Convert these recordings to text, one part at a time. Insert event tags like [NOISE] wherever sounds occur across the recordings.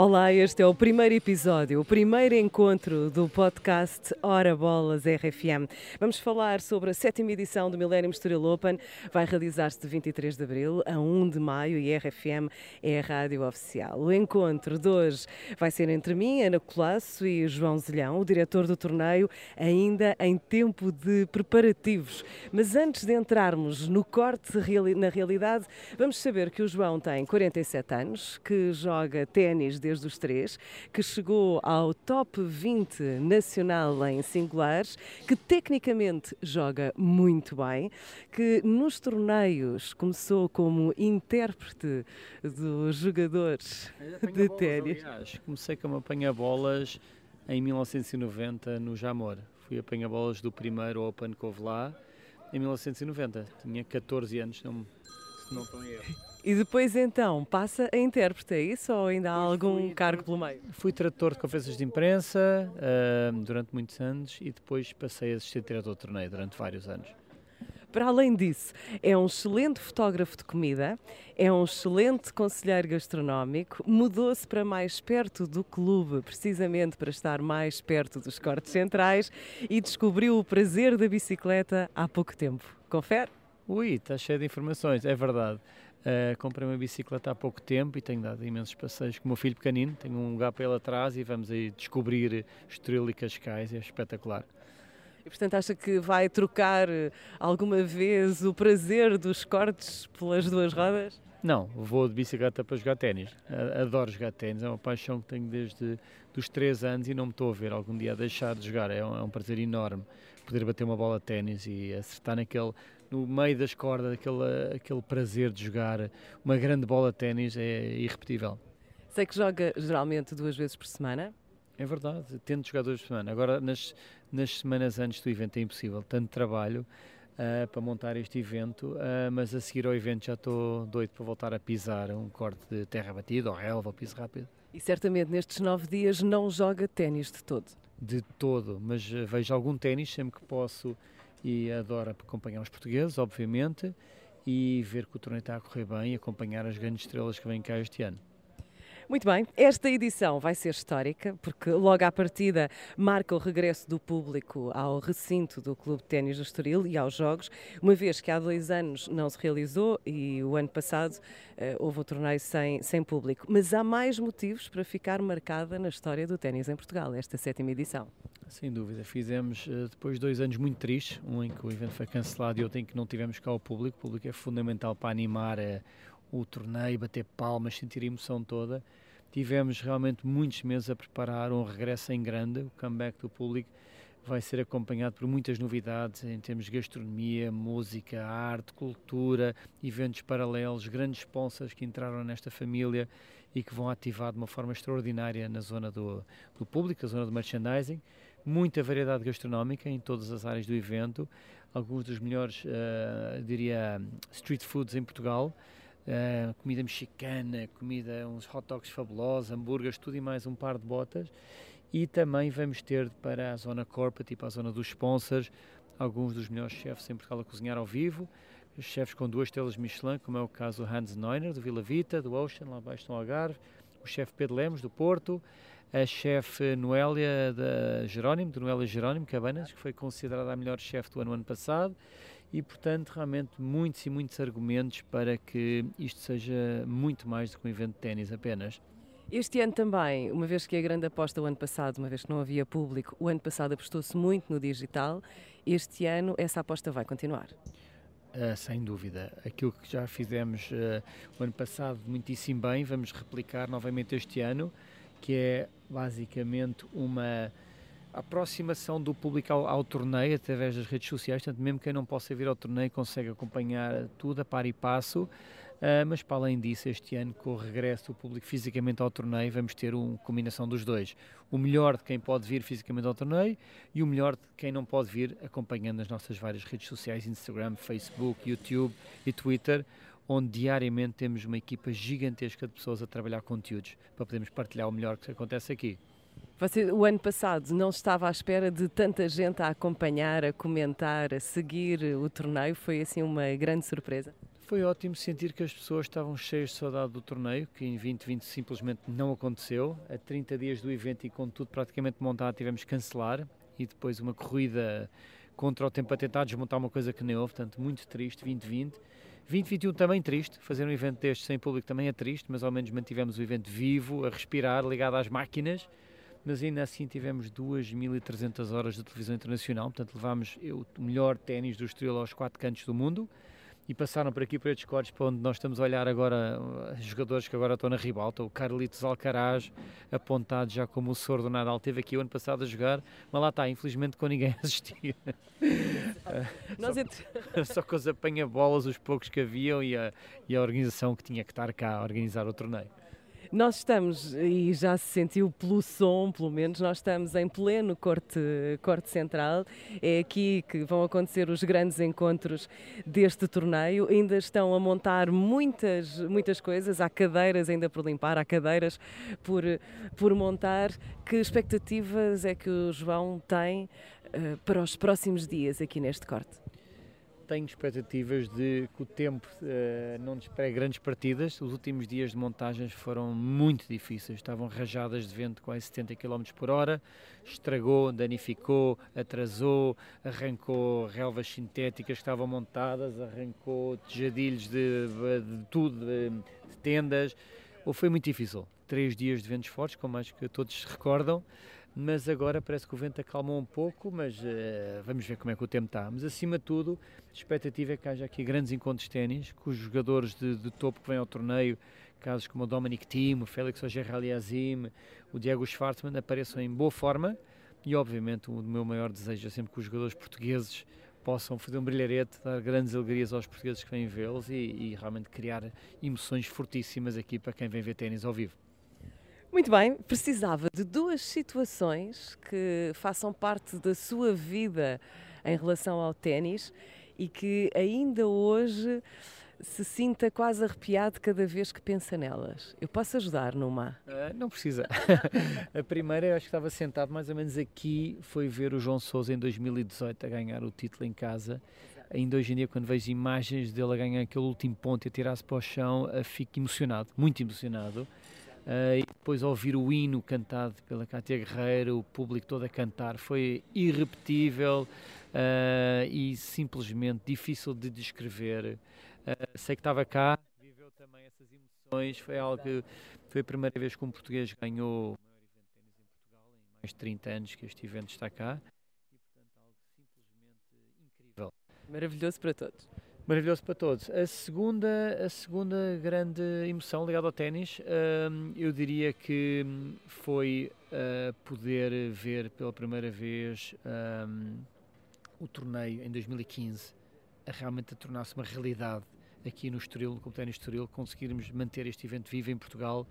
Olá, este é o primeiro episódio, o primeiro encontro do podcast Hora Bolas RFM. Vamos falar sobre a sétima edição do Millennium Estoril Open. Vai realizar-se de 23 de abril a 1 de maio e RFM é a rádio oficial. O encontro de hoje vai ser entre mim, Ana Colasso e João Zelhão, o diretor do torneio, ainda em tempo de preparativos. Mas antes de entrarmos no corte na realidade, vamos saber que o João tem 47 anos, que joga ténis desde os três, que chegou ao top 20 nacional em singulares, que tecnicamente joga muito bem, que nos torneios começou como intérprete dos jogadores de ténis. Comecei como apanha-bolas em 1990 no Jamor. Fui apanha-bolas do primeiro Open que houve lá em 1990. Tinha 14 anos, não, se não estou em erro. E depois então passa a intérprete, é isso? Ou ainda há algum fui, cargo pelo meio? Fui tradutor de conferências de imprensa uh, durante muitos anos e depois passei a assistir diretor do torneio durante vários anos. Para além disso, é um excelente fotógrafo de comida, é um excelente conselheiro gastronómico, mudou-se para mais perto do clube, precisamente para estar mais perto dos cortes centrais e descobriu o prazer da bicicleta há pouco tempo. Confere? Ui, está cheio de informações, é verdade. Uh, comprei uma bicicleta há pouco tempo e tenho dado imensos passeios com o meu filho pequenino. Tenho um lugar para ele atrás e vamos aí descobrir Estoril e Cascais, é espetacular. E portanto acha que vai trocar alguma vez o prazer dos cortes pelas duas rodas? Não, vou de bicicleta para jogar ténis. Adoro jogar ténis, é uma paixão que tenho desde os 3 anos e não me estou a ver algum dia a deixar de jogar. É um, é um prazer enorme poder bater uma bola de ténis e acertar naquele, no meio das cordas, aquele, aquele prazer de jogar uma grande bola de ténis é irrepetível. Sei que joga geralmente duas vezes por semana. É verdade, tento jogar duas por semana. Agora, nas, nas semanas antes do evento é impossível, tanto trabalho uh, para montar este evento, uh, mas a seguir ao evento já estou doido para voltar a pisar um corte de terra batida ou relva ou piso rápido. E certamente nestes nove dias não joga ténis de todo? De todo, mas vejo algum ténis sempre que posso e adoro acompanhar os portugueses, obviamente, e ver que o torneio está a correr bem e acompanhar as grandes estrelas que vêm cá este ano. Muito bem, esta edição vai ser histórica, porque logo à partida marca o regresso do público ao recinto do Clube de Ténis do Estoril e aos Jogos, uma vez que há dois anos não se realizou e o ano passado uh, houve o torneio sem, sem público. Mas há mais motivos para ficar marcada na história do ténis em Portugal, esta sétima edição. Sem dúvida, fizemos uh, depois dois anos muito tristes, um em que o evento foi cancelado e outro em que não tivemos cá o público. O público é fundamental para animar uh, o torneio, bater palmas, sentir a emoção toda. Tivemos realmente muitos meses a preparar um regresso em grande, o comeback do público vai ser acompanhado por muitas novidades em termos de gastronomia, música, arte, cultura, eventos paralelos, grandes sponsors que entraram nesta família e que vão ativar de uma forma extraordinária na zona do, do público, a zona do merchandising. Muita variedade gastronómica em todas as áreas do evento, alguns dos melhores, uh, diria, street foods em Portugal. Uh, comida mexicana, comida, uns hot dogs fabulosos, hambúrgueres, tudo e mais um par de botas. E também vamos ter para a zona corporate e para a zona dos sponsors alguns dos melhores chefes em Portugal a cozinhar ao vivo, chefes com duas estrelas Michelin, como é o caso do Hans Neuner, do Vila Vita, do Ocean, lá abaixo no Algarve, o chefe Pedro Lemos, do Porto, a chefe Noélia da Jerónimo, do Noélia Jerónimo Cabanas, que foi considerada a melhor chefe do ano, ano passado, e, portanto, realmente muitos e muitos argumentos para que isto seja muito mais do que um evento de ténis apenas. Este ano também, uma vez que a grande aposta o ano passado, uma vez que não havia público, o ano passado apostou-se muito no digital, este ano essa aposta vai continuar. Uh, sem dúvida. Aquilo que já fizemos uh, o ano passado muitíssimo bem, vamos replicar novamente este ano, que é basicamente uma aproximação do público ao, ao, torneio através das redes sociais, portanto, mesmo quem não possa vir ao torneio consegue acompanhar tudo a par e passo. Uh, mas para além disso, este ano, com o regresso do público fisicamente ao torneio, vamos ter uma combinação dos dois. O melhor de quem pode vir fisicamente ao torneio e o melhor de quem não pode vir acompanhando as nossas várias redes sociais, Instagram, Facebook, YouTube e Twitter, onde diariamente temos uma equipa gigantesca de pessoas a trabalhar conteúdos para podermos partilhar o melhor que acontece aqui. Você, o ano passado, não estava à espera de tanta gente a acompanhar, a comentar, a seguir o torneio? Foi assim uma grande surpresa? Foi ótimo sentir que as pessoas estavam cheias de saudade do torneio, que em 2020 simplesmente não aconteceu. A 30 dias do evento e com tudo praticamente montado tivemos que cancelar e depois uma corrida contra o tempo a tentar desmontar uma coisa que nem houve, portanto muito triste 2020. 2021 também triste, fazer um evento deste sem público também é triste, mas ao menos mantivemos o evento vivo, a respirar, ligado às máquinas, mas ainda assim tivemos 2.300 horas de televisão internacional, portanto levámos eu, o melhor ténis do Estoril aos quatro cantos do mundo, e passaram por aqui por estes cortes para onde nós estamos a olhar agora uh, jogadores que agora estão na ribalta, o Carlitos Alcaraz apontado já como o Sor do Nadal teve aqui o ano passado a jogar, mas lá está, infelizmente com ninguém [LAUGHS] assistia [LAUGHS] só, [LAUGHS] só com os apanha-bolas, os poucos que haviam e a, e a organização que tinha que estar cá a organizar o torneio. Nós estamos, e já se sentiu pelo som, pelo menos, nós estamos em pleno corte, corte central. É aqui que vão acontecer os grandes encontros deste torneio. Ainda estão a montar muitas, muitas coisas. Há cadeiras ainda por limpar, há cadeiras por, por montar. Que expectativas é que o João tem uh, para os próximos dias aqui neste corte? Tenho expectativas de que o tempo uh, não nos grandes partidas. Os últimos dias de montagens foram muito difíceis, estavam rajadas de vento quase 70 km por hora, estragou, danificou, atrasou, arrancou relvas sintéticas que estavam montadas, arrancou tejadilhos de, de tudo, de, de tendas. Ou foi muito difícil. Três dias de ventos fortes, como acho que todos se recordam mas agora parece que o vento acalmou um pouco, mas uh, vamos ver como é que o tempo está. Mas acima de tudo, a expectativa é que haja aqui grandes encontros de ténis, com os jogadores de, de, topo que vêm ao torneio, casos como o Dominic Thiem, o Félix Auger-Aliassime, o Diego Schwartzman, apareçam em boa forma e obviamente o meu maior desejo é sempre que os jogadores portugueses possam fazer um brilharete, dar grandes alegrias aos portugueses que vêm vê-los e, e realmente criar emoções fortíssimas aqui para quem vem ver ténis ao vivo. Muito bem, precisava de duas situações que façam parte da sua vida em relação ao ténis e que ainda hoje se sinta quase arrepiado cada vez que pensa nelas. Eu posso ajudar numa? Uh, não precisa. [LAUGHS] a primeira, eu acho que estava sentado mais ou menos aqui, foi ver o João Sousa em 2018 a ganhar o título em casa. Ainda hoje em dia, quando vejo imagens dele a ganhar aquele último ponto e a tirar-se para o chão, fico emocionado, muito emocionado. Uh, e depois ouvir o hino cantado pela Cátia Guerreiro, o público todo a cantar, foi irrepetível uh, e simplesmente difícil de descrever. Uh, sei que estava cá, viveu também essas emoções, foi algo que foi a primeira vez que um português ganhou o maior evento de em Portugal, em mais de 30 anos que este evento está cá, e portanto algo simplesmente incrível. Maravilhoso para todos. Maravilhoso para todos. A segunda, a segunda grande emoção ligada ao ténis, hum, eu diria que foi uh, poder ver pela primeira vez um, o torneio em 2015 a realmente tornar-se uma realidade aqui no Estoril, no Clube Ténis Estoril, conseguirmos manter este evento vivo em Portugal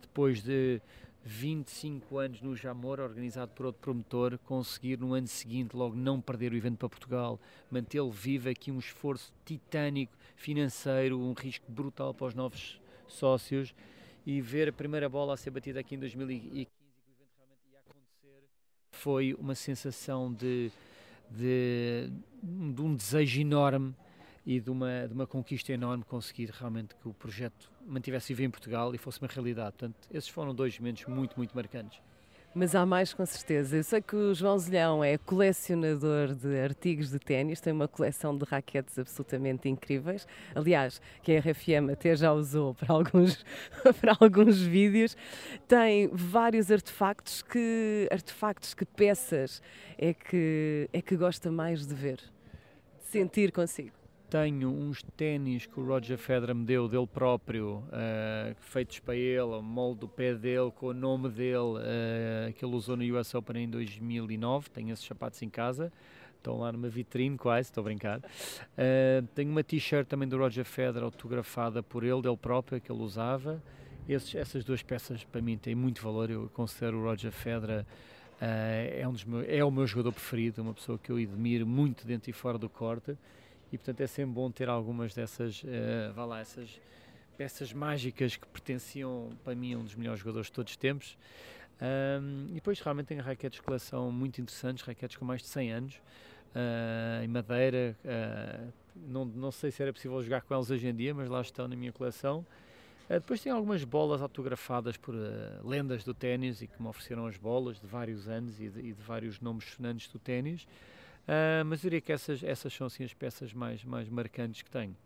depois de 25 anos no Jamor, organizado por outro promotor, conseguir no ano seguinte logo não perder o evento para Portugal, mantê-lo vivo aqui um esforço titânico financeiro, um risco brutal para os novos sócios e ver a primeira bola a ser batida aqui em 2015 e que o evento realmente ia acontecer foi uma sensação de, de, de um desejo enorme e de uma, de uma conquista enorme conseguir realmente que o projeto mantivesse vivo em Portugal e fosse uma realidade. Portanto, esses foram dois momentos muito, muito marcantes. Mas há mais com certeza. Eu sei que o João Zilhão é colecionador de artigos de ténis, tem uma coleção de raquetes absolutamente incríveis. Aliás, que a RFM até já usou para alguns, [LAUGHS] para alguns vídeos. Tem vários artefactos. Que artefactos, que peças é que, é que gosta mais de ver, de sentir consigo? Tenho uns ténis que o Roger Federer me deu dele próprio, uh, feitos para ele, o molde do pé dele, com o nome dele, uh, que ele usou no US Open em 2009. Tenho esses sapatos em casa, estão lá numa vitrine quase, estou a brincar. Uh, tenho uma t-shirt também do Roger Federer autografada por ele, dele próprio, que ele usava. Esses, essas duas peças para mim têm muito valor. Eu considero o Roger Federer é, um dos meus, é o meu jogador preferido, uma pessoa que eu admiro muito dentro e fora do corte e portanto é sempre bom ter algumas dessas, uh, vá lá, essas peças mágicas que pertenciam para mim a um dos melhores jogadores de todos os tempos. Um, e depois realmente tenho raquetes de coleção muito interessantes, raquetes com mais de 100 anos, uh, em madeira. Uh, não, não sei se era possível jogar com elas hoje em dia, mas lá estão na minha coleção. Uh, depois tem algumas bolas autografadas por lendas do ténis e que me ofereceram as bolas de vários anos e de, e de vários nomes sonantes do ténis. Mas eu diria que essas, essas são assim, as peças mais, mais marcantes que tenho.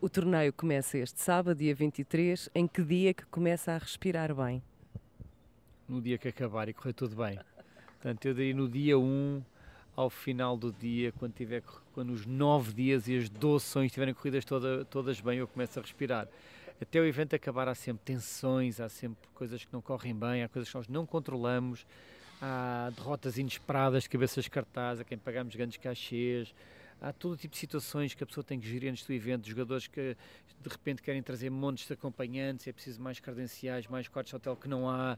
O torneio começa este sábado, dia 23. Em que dia que começa a respirar bem? No dia que acabar e correr tudo bem. Portanto, eu diria no dia 1, ao final do dia, quando, tiver, quando os 9 dias e as 12 sessões estiverem corridas toda, todas bem, eu começo a respirar. Até o evento acabar, há sempre tensões, há sempre coisas que não correm bem, há coisas que nós não controlamos, há derrotas inesperadas, cabeças cartazes, a quem pagamos grandes cachês, há todo tipo de situações que a pessoa tem que gerir antes do evento, jogadores que de repente querem trazer montes de acompanhantes, é preciso mais credenciais, mais quartos de hotel que não há,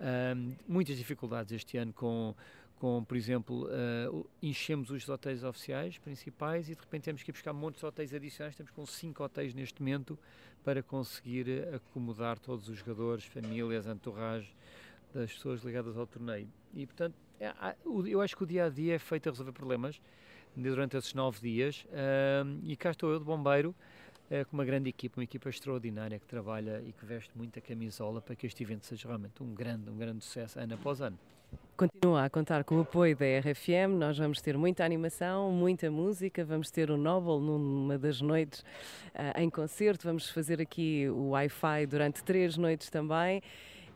um, muitas dificuldades este ano com, com por exemplo, uh, enchemos os hotéis oficiais principais e de repente temos que ir buscar montes de hotéis adicionais, estamos com cinco hotéis neste momento para conseguir acomodar todos os jogadores, famílias, entourage das pessoas ligadas ao torneio. E portanto, é, eu acho que o dia a dia é feito a resolver problemas durante esses nove dias. E cá estou eu de bombeiro uh, com uma grande equipa, uma equipa extraordinária que trabalha e que veste muita camisola para que este evento seja realmente um grande, um grande sucesso ano após ano. Continua a contar com o apoio da RFM. Nós vamos ter muita animação, muita música. Vamos ter o Nobel numa das noites uh, em concerto. Vamos fazer aqui o Wi-Fi durante três noites também.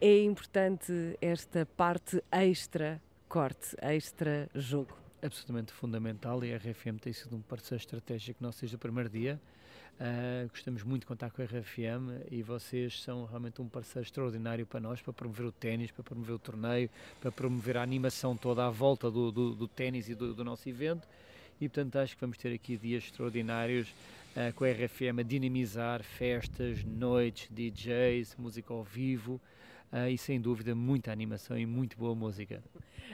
É importante esta parte extra corte, extra jogo absolutamente fundamental e a RFM tem sido um parceiro estratégico nosso desde o primeiro dia. Uh, gostamos muito de contar com a RFM e vocês são realmente um parceiro extraordinário para nós, para promover o ténis, para promover o torneio, para promover a animação toda à volta do, do, do ténis e do, do, nosso evento. E portanto acho que vamos ter aqui dias extraordinários uh, com a RFM a dinamizar festas, noites, DJs, música ao vivo uh, e sem dúvida muita animação e muito boa música.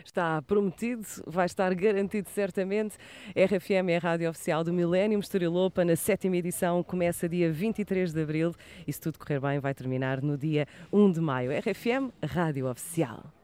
Está prometido, vai estar garantido certamente. RFM é a rádio oficial do Millennium Estoril Open, na sétima edição começa dia 23 de abril e se tudo correr bem vai terminar no dia 1 de maio. RFM, rádio oficial.